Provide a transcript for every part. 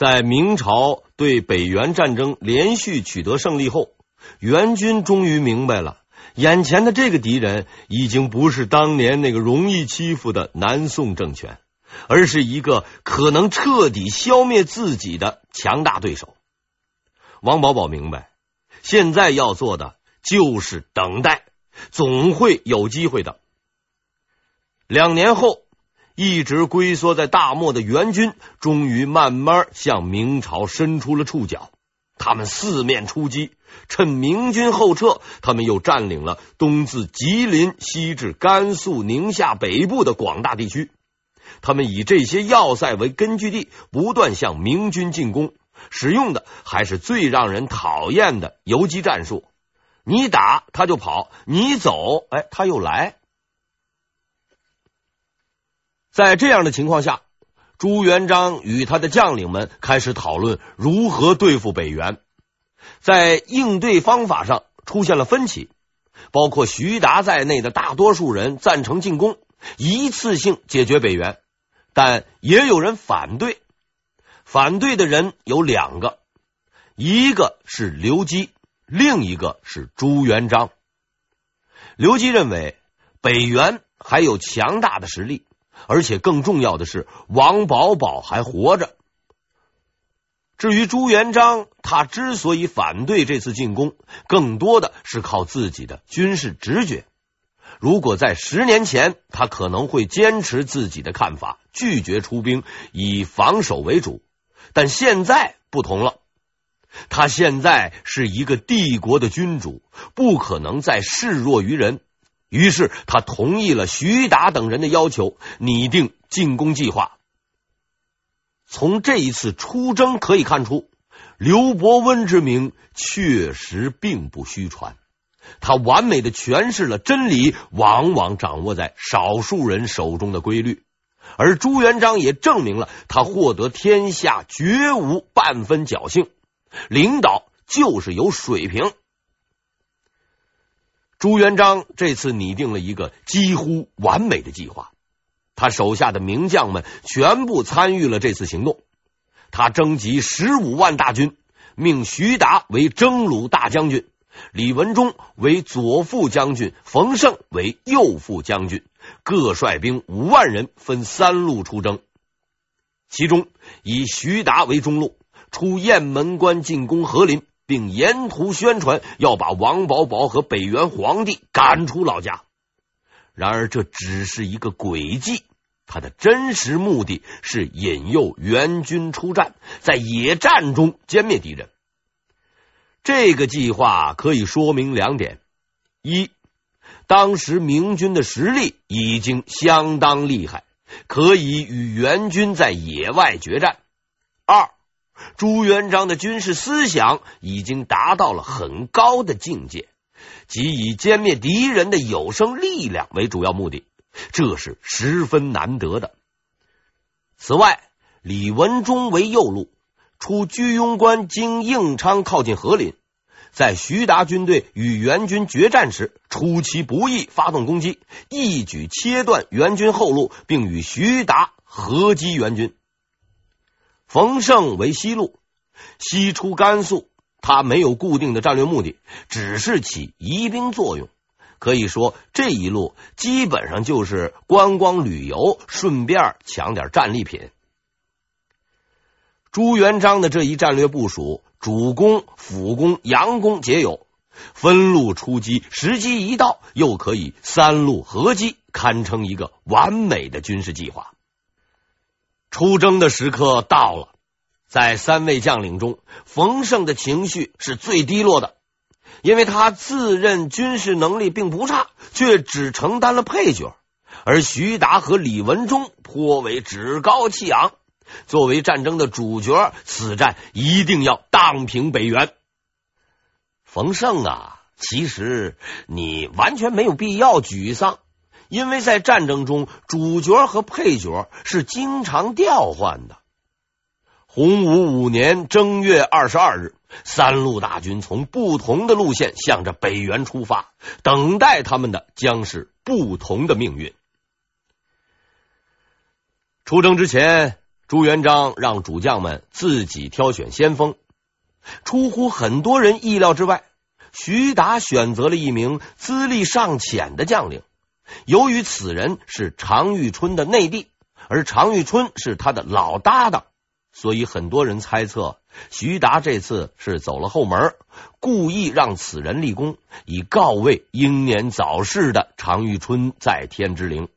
在明朝对北元战争连续取得胜利后，元军终于明白了，眼前的这个敌人已经不是当年那个容易欺负的南宋政权，而是一个可能彻底消灭自己的强大对手。王保保明白，现在要做的就是等待，总会有机会的。两年后。一直龟缩在大漠的元军，终于慢慢向明朝伸出了触角。他们四面出击，趁明军后撤，他们又占领了东自吉林西至甘肃、宁夏北部的广大地区。他们以这些要塞为根据地，不断向明军进攻，使用的还是最让人讨厌的游击战术：你打他就跑，你走，哎，他又来。在这样的情况下，朱元璋与他的将领们开始讨论如何对付北元。在应对方法上出现了分歧，包括徐达在内的大多数人赞成进攻，一次性解决北元，但也有人反对。反对的人有两个，一个是刘基，另一个是朱元璋。刘基认为北元还有强大的实力。而且更重要的是，王保保还活着。至于朱元璋，他之所以反对这次进攻，更多的是靠自己的军事直觉。如果在十年前，他可能会坚持自己的看法，拒绝出兵，以防守为主。但现在不同了，他现在是一个帝国的君主，不可能再示弱于人。于是他同意了徐达等人的要求，拟定进攻计划。从这一次出征可以看出，刘伯温之名确实并不虚传。他完美的诠释了真理往往掌握在少数人手中的规律，而朱元璋也证明了他获得天下绝无半分侥幸，领导就是有水平。朱元璋这次拟定了一个几乎完美的计划，他手下的名将们全部参与了这次行动。他征集十五万大军，命徐达为征虏大将军，李文忠为左副将军，冯胜为右副将军，各率兵五万人，分三路出征。其中以徐达为中路，出雁门关进攻和林。并沿途宣传要把王保保和北元皇帝赶出老家。然而，这只是一个诡计，他的真实目的是引诱元军出战，在野战中歼灭敌人。这个计划可以说明两点：一，当时明军的实力已经相当厉害，可以与元军在野外决战；二。朱元璋的军事思想已经达到了很高的境界，即以歼灭敌人的有生力量为主要目的，这是十分难得的。此外，李文忠为右路，出居庸关经应昌靠近和林，在徐达军队与元军决战时出其不意发动攻击，一举切断元军后路，并与徐达合击元军。冯胜为西路，西出甘肃，他没有固定的战略目的，只是起疑兵作用。可以说，这一路基本上就是观光旅游，顺便抢点战利品。朱元璋的这一战略部署，主攻、辅攻、佯攻皆有，分路出击，时机一到，又可以三路合击，堪称一个完美的军事计划。出征的时刻到了，在三位将领中，冯胜的情绪是最低落的，因为他自认军事能力并不差，却只承担了配角；而徐达和李文忠颇为趾高气昂，作为战争的主角，此战一定要荡平北元。冯胜啊，其实你完全没有必要沮丧。因为在战争中，主角和配角是经常调换的。洪武五年正月二十二日，三路大军从不同的路线向着北元出发，等待他们的将是不同的命运。出征之前，朱元璋让主将们自己挑选先锋，出乎很多人意料之外，徐达选择了一名资历尚浅的将领。由于此人是常遇春的内弟，而常遇春是他的老搭档，所以很多人猜测徐达这次是走了后门，故意让此人立功，以告慰英年早逝的常遇春在天之灵。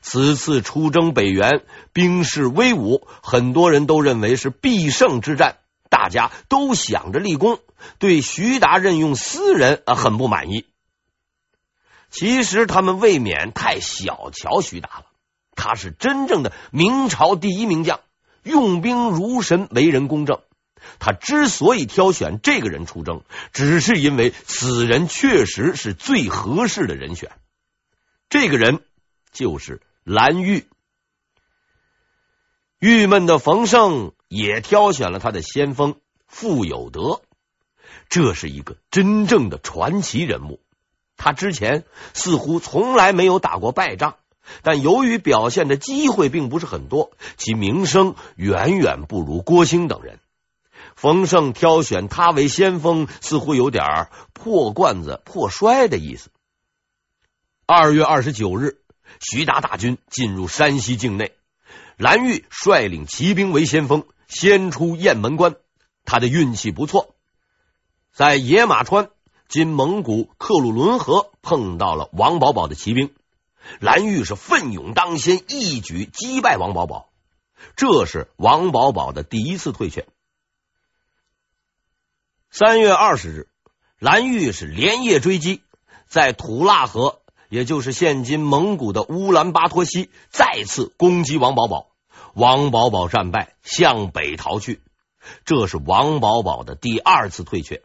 此次出征北元，兵势威武，很多人都认为是必胜之战，大家都想着立功，对徐达任用私人啊很不满意。其实他们未免太小瞧徐达了，他是真正的明朝第一名将，用兵如神，为人公正。他之所以挑选这个人出征，只是因为此人确实是最合适的人选。这个人就是蓝玉。郁闷的冯胜也挑选了他的先锋傅有德，这是一个真正的传奇人物。他之前似乎从来没有打过败仗，但由于表现的机会并不是很多，其名声远远不如郭兴等人。冯胜挑选他为先锋，似乎有点破罐子破摔的意思。二月二十九日，徐达大军进入山西境内，蓝玉率领骑兵为先锋，先出雁门关。他的运气不错，在野马川。今蒙古克鲁伦河碰到了王保保的骑兵，蓝玉是奋勇当先，一举击败王保保。这是王保保的第一次退却。三月二十日，蓝玉是连夜追击，在土腊河，也就是现今蒙古的乌兰巴托西，再次攻击王保保。王保保战败，向北逃去。这是王保保的第二次退却。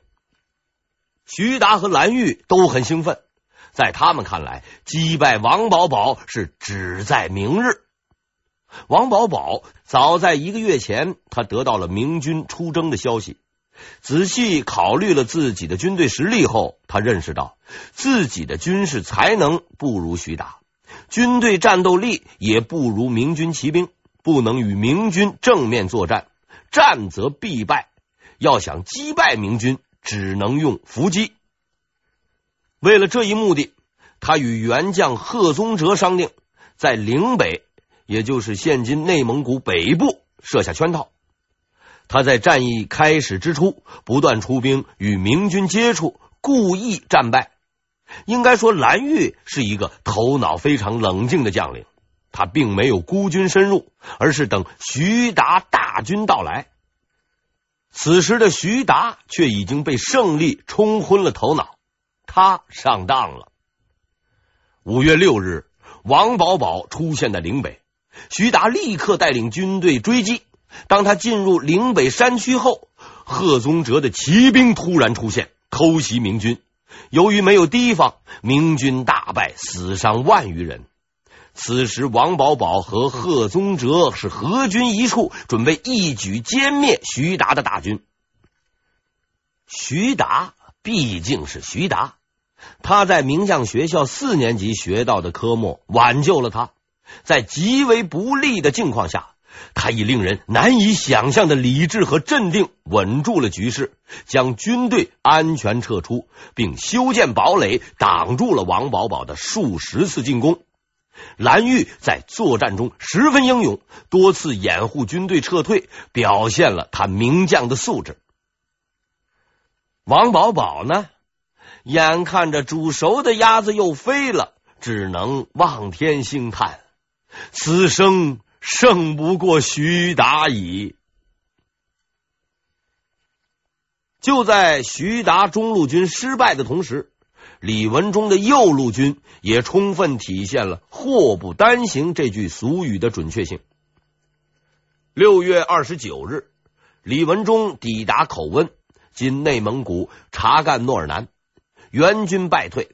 徐达和蓝玉都很兴奋，在他们看来，击败王保保是只在明日。王保保早在一个月前，他得到了明军出征的消息。仔细考虑了自己的军队实力后，他认识到自己的军事才能不如徐达，军队战斗力也不如明军骑兵，不能与明军正面作战，战则必败。要想击败明军，只能用伏击。为了这一目的，他与元将贺宗哲商定，在岭北，也就是现今内蒙古北部设下圈套。他在战役开始之初，不断出兵与明军接触，故意战败。应该说，蓝玉是一个头脑非常冷静的将领，他并没有孤军深入，而是等徐达大军到来。此时的徐达却已经被胜利冲昏了头脑，他上当了。五月六日，王保保出现在岭北，徐达立刻带领军队追击。当他进入岭北山区后，贺宗哲的骑兵突然出现，偷袭明军。由于没有提防，明军大败，死伤万余人。此时，王保保和贺宗哲是合军一处，准备一举歼灭徐达的大军。徐达毕竟是徐达，他在名将学校四年级学到的科目挽救了他。在极为不利的境况下，他以令人难以想象的理智和镇定稳住了局势，将军队安全撤出，并修建堡垒，挡住了王保保的数十次进攻。蓝玉在作战中十分英勇，多次掩护军队撤退，表现了他名将的素质。王保保呢，眼看着煮熟的鸭子又飞了，只能望天兴叹：此生胜不过徐达矣。就在徐达中路军失败的同时。李文忠的右路军也充分体现了“祸不单行”这句俗语的准确性。六月二十九日，李文忠抵达口温（今内蒙古察干诺尔南），援军败退。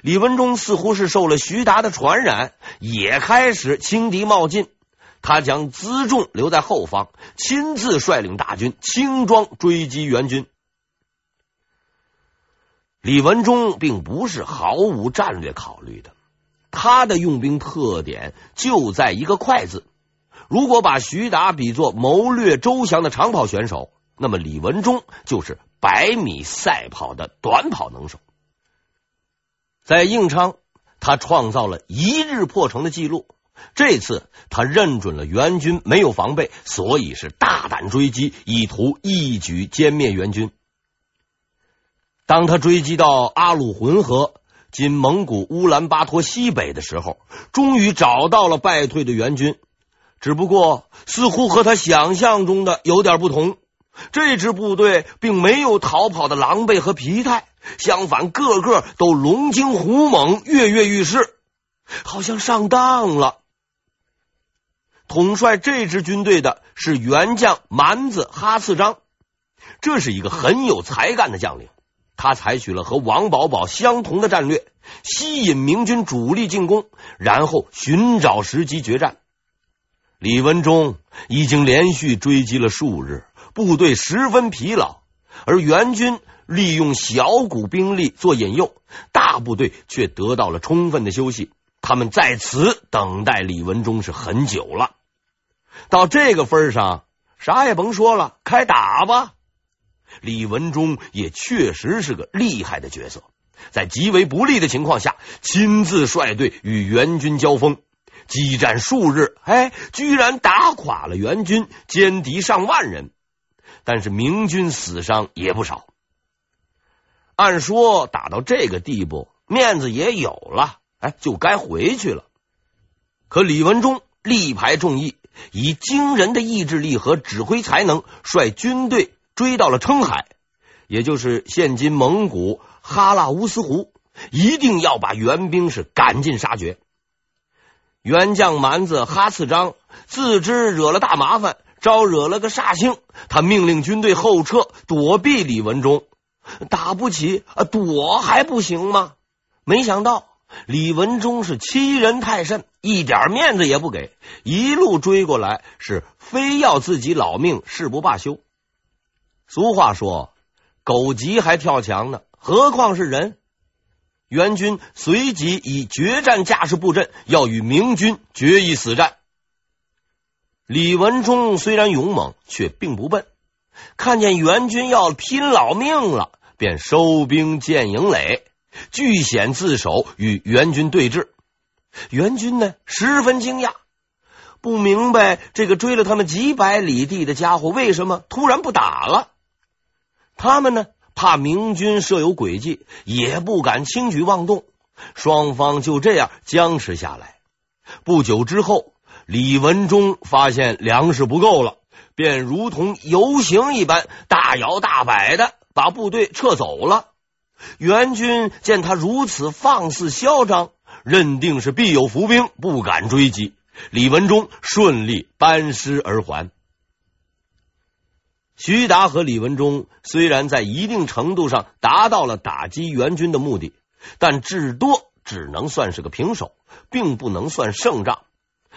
李文忠似乎是受了徐达的传染，也开始轻敌冒进。他将辎重留在后方，亲自率领大军轻装追击援军。李文忠并不是毫无战略考虑的，他的用兵特点就在一个“快”字。如果把徐达比作谋略周详的长跑选手，那么李文忠就是百米赛跑的短跑能手。在应昌，他创造了一日破城的记录。这次他认准了援军没有防备，所以是大胆追击，意图一举歼灭援军。当他追击到阿鲁浑河（今蒙古乌兰巴托西北）的时候，终于找到了败退的援军。只不过，似乎和他想象中的有点不同。这支部队并没有逃跑的狼狈和疲态，相反，个个都龙精虎猛，跃跃欲试，好像上当了。统帅这支军队的是元将蛮子哈次章，这是一个很有才干的将领。他采取了和王保保相同的战略，吸引明军主力进攻，然后寻找时机决战。李文忠已经连续追击了数日。部队十分疲劳，而援军利用小股兵力做引诱，大部队却得到了充分的休息。他们在此等待李文忠是很久了。到这个份上，啥也甭说了，开打吧！李文忠也确实是个厉害的角色，在极为不利的情况下，亲自率队与援军交锋，激战数日，哎，居然打垮了援军，歼敌上万人。但是明军死伤也不少，按说打到这个地步，面子也有了，哎，就该回去了。可李文忠力排众议，以惊人的意志力和指挥才能，率军队追到了称海，也就是现今蒙古哈拉乌斯湖，一定要把援兵是赶尽杀绝。元将蛮子哈次章自知惹了大麻烦。招惹了个煞星，他命令军队后撤，躲避李文忠。打不起啊，躲还不行吗？没想到李文忠是欺人太甚，一点面子也不给，一路追过来，是非要自己老命，誓不罢休。俗话说，狗急还跳墙呢，何况是人？援军随即以决战架势布阵，要与明军决一死战。李文忠虽然勇猛，却并不笨。看见援军要拼老命了，便收兵建营垒，据险自守，与援军对峙。援军呢，十分惊讶，不明白这个追了他们几百里地的家伙为什么突然不打了。他们呢，怕明军设有诡计，也不敢轻举妄动。双方就这样僵持下来。不久之后。李文忠发现粮食不够了，便如同游行一般，大摇大摆的把部队撤走了。援军见他如此放肆嚣张，认定是必有伏兵，不敢追击。李文忠顺利班师而还。徐达和李文忠虽然在一定程度上达到了打击援军的目的，但至多只能算是个平手，并不能算胜仗。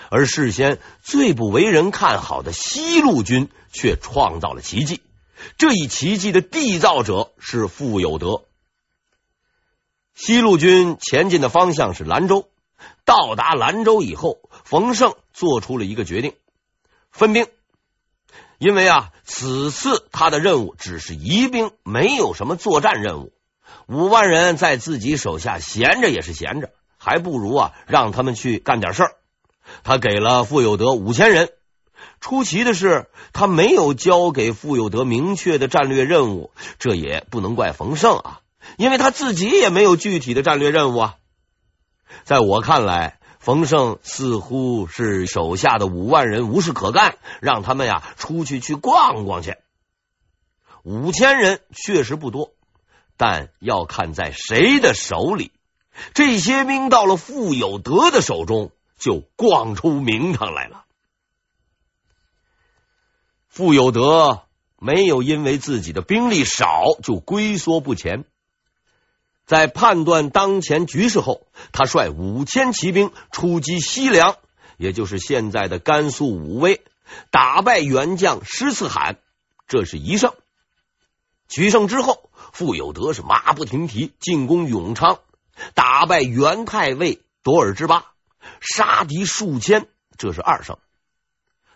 而事先最不为人看好的西路军却创造了奇迹。这一奇迹的缔造者是傅有德。西路军前进的方向是兰州。到达兰州以后，冯胜做出了一个决定：分兵。因为啊，此次他的任务只是疑兵，没有什么作战任务。五万人在自己手下闲着也是闲着，还不如啊让他们去干点事儿。他给了傅有德五千人。出奇的是，他没有交给傅有德明确的战略任务，这也不能怪冯胜啊，因为他自己也没有具体的战略任务啊。在我看来，冯胜似乎是手下的五万人无事可干，让他们呀出去去逛逛去。五千人确实不多，但要看在谁的手里。这些兵到了傅有德的手中。就逛出名堂来了。傅有德没有因为自己的兵力少就龟缩不前，在判断当前局势后，他率五千骑兵出击西凉，也就是现在的甘肃武威，打败元将施赐罕，这是一胜。取胜之后，傅有德是马不停蹄进攻永昌，打败元太尉朵尔之巴。杀敌数千，这是二胜。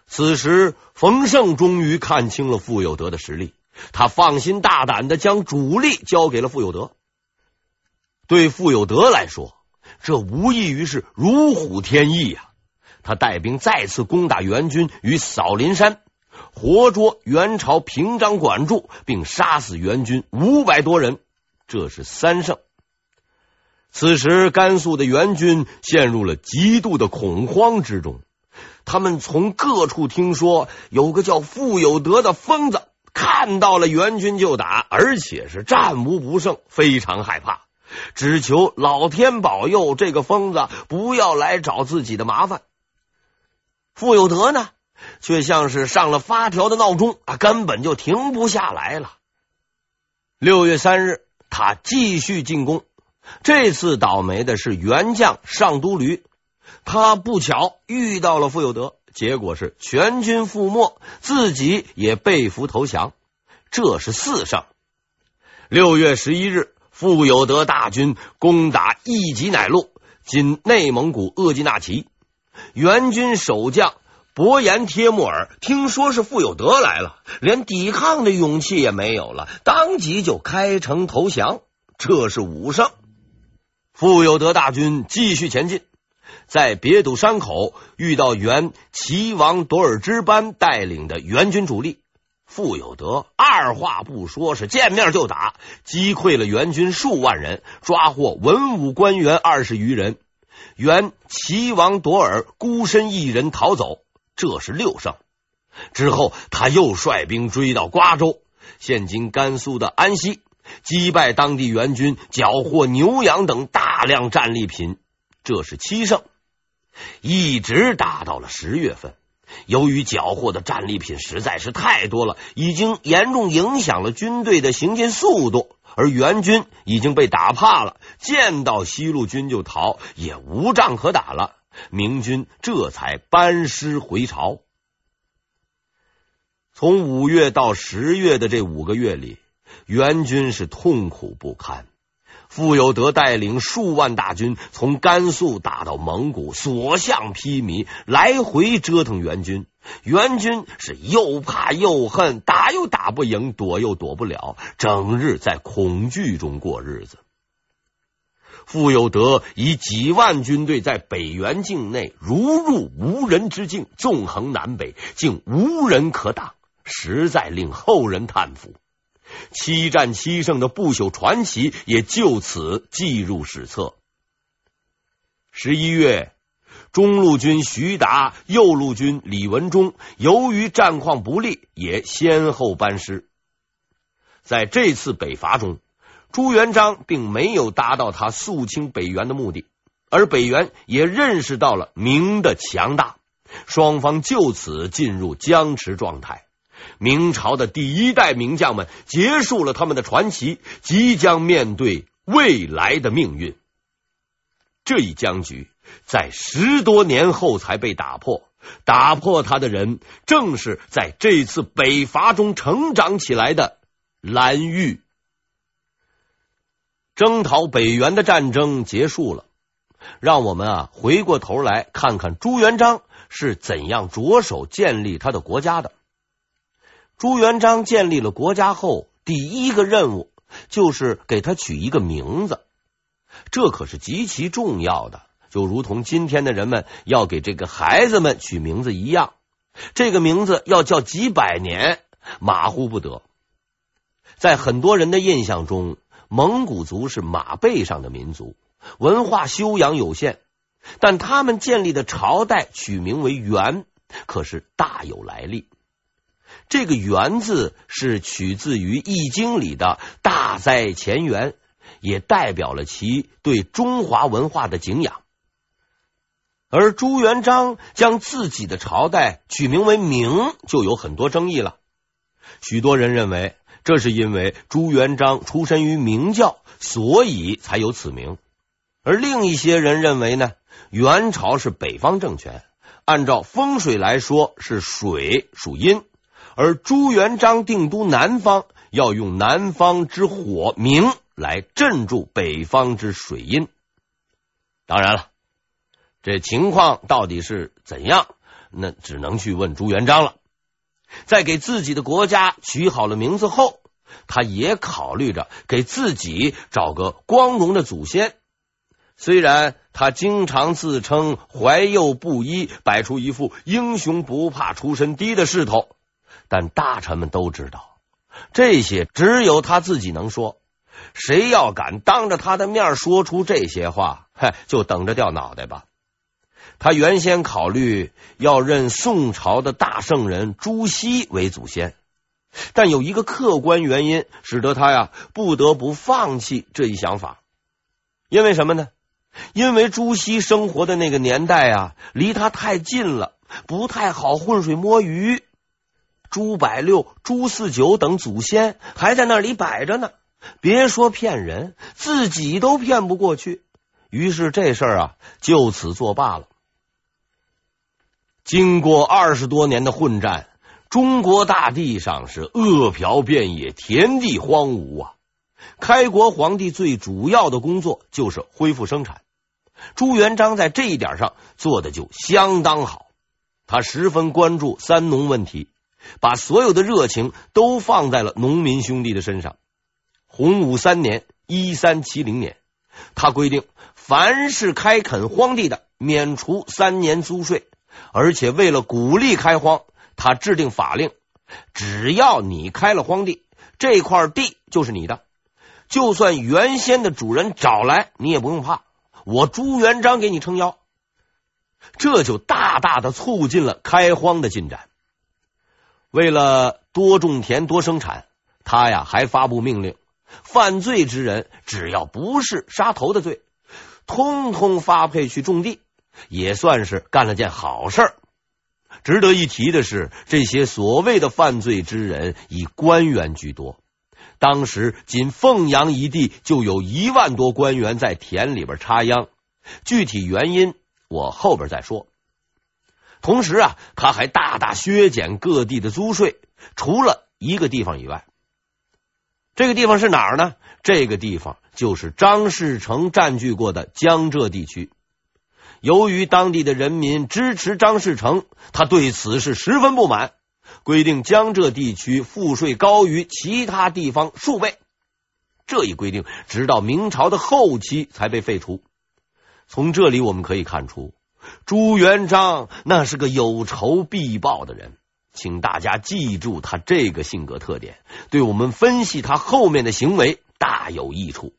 此时，冯胜终于看清了傅有德的实力，他放心大胆的将主力交给了傅有德。对傅有德来说，这无异于是如虎添翼呀！他带兵再次攻打元军于扫林山，活捉元朝平章管仲，并杀死元军五百多人，这是三胜。此时，甘肃的元军陷入了极度的恐慌之中。他们从各处听说有个叫傅有德的疯子，看到了元军就打，而且是战无不胜，非常害怕，只求老天保佑这个疯子不要来找自己的麻烦。傅有德呢，却像是上了发条的闹钟啊，根本就停不下来了。六月三日，他继续进攻。这次倒霉的是元将上都驴，他不巧遇到了傅有德，结果是全军覆没，自己也被俘投降，这是四胜。六月十一日，傅有德大军攻打易吉乃路（今内蒙古鄂济纳旗），元军守将伯颜帖木儿听说是傅有德来了，连抵抗的勇气也没有了，当即就开城投降，这是武胜。傅有德大军继续前进，在别堵山口遇到原齐王朵尔之班带领的元军主力，傅有德二话不说，是见面就打，击溃了元军数万人，抓获文武官员二十余人。原齐王朵尔孤身一人逃走，这是六胜。之后，他又率兵追到瓜州（现今甘肃的安西）。击败当地元军，缴获牛羊等大量战利品，这是七胜。一直打到了十月份，由于缴获的战利品实在是太多了，已经严重影响了军队的行进速度，而援军已经被打怕了，见到西路军就逃，也无仗可打了。明军这才班师回朝。从五月到十月的这五个月里。援军是痛苦不堪，傅有德带领数万大军从甘肃打到蒙古，所向披靡，来回折腾元军。元军是又怕又恨，打又打不赢，躲又躲不了，整日在恐惧中过日子。傅有德以几万军队在北元境内如入无人之境，纵横南北，竟无人可挡，实在令后人叹服。七战七胜的不朽传奇也就此记入史册。十一月，中路军徐达、右路军李文忠由于战况不利，也先后班师。在这次北伐中，朱元璋并没有达到他肃清北元的目的，而北元也认识到了明的强大，双方就此进入僵持状态。明朝的第一代名将们结束了他们的传奇，即将面对未来的命运。这一僵局在十多年后才被打破，打破他的人正是在这次北伐中成长起来的蓝玉。征讨北元的战争结束了，让我们啊回过头来看看朱元璋是怎样着手建立他的国家的。朱元璋建立了国家后，第一个任务就是给他取一个名字，这可是极其重要的，就如同今天的人们要给这个孩子们取名字一样。这个名字要叫几百年，马虎不得。在很多人的印象中，蒙古族是马背上的民族，文化修养有限，但他们建立的朝代取名为元，可是大有来历。这个“元”字是取自于《易经》里的“大哉乾元”，也代表了其对中华文化的敬仰。而朱元璋将自己的朝代取名为“明”，就有很多争议了。许多人认为，这是因为朱元璋出身于明教，所以才有此名；而另一些人认为呢，元朝是北方政权，按照风水来说是水属阴。而朱元璋定都南方，要用南方之火明来镇住北方之水阴。当然了，这情况到底是怎样？那只能去问朱元璋了。在给自己的国家取好了名字后，他也考虑着给自己找个光荣的祖先。虽然他经常自称怀幼不医，摆出一副英雄不怕出身低的势头，但大臣们都知道，这些只有他自己能说。谁要敢当着他的面说出这些话，嗨，就等着掉脑袋吧。他原先考虑要认宋朝的大圣人朱熹为祖先，但有一个客观原因使得他呀不得不放弃这一想法。因为什么呢？因为朱熹生活的那个年代啊，离他太近了，不太好浑水摸鱼。朱百六、朱四九等祖先还在那里摆着呢，别说骗人，自己都骗不过去。于是这事儿啊，就此作罢了。经过二十多年的混战，中国大地上是饿殍遍野，田地荒芜啊。开国皇帝最主要的工作就是恢复生产。朱元璋在这一点上做的就相当好，他十分关注三农问题，把所有的热情都放在了农民兄弟的身上。洪武三年（一三七零年），他规定，凡是开垦荒地的，免除三年租税，而且为了鼓励开荒，他制定法令：只要你开了荒地，这块地就是你的。就算原先的主人找来，你也不用怕，我朱元璋给你撑腰。这就大大的促进了开荒的进展。为了多种田、多生产，他呀还发布命令：犯罪之人只要不是杀头的罪，通通发配去种地，也算是干了件好事。值得一提的是，这些所谓的犯罪之人以官员居多。当时仅凤阳一地就有一万多官员在田里边插秧，具体原因我后边再说。同时啊，他还大大削减各地的租税，除了一个地方以外，这个地方是哪儿呢？这个地方就是张士诚占据过的江浙地区。由于当地的人民支持张士诚，他对此是十分不满。规定江浙地区赋税高于其他地方数倍，这一规定直到明朝的后期才被废除。从这里我们可以看出，朱元璋那是个有仇必报的人。请大家记住他这个性格特点，对我们分析他后面的行为大有益处。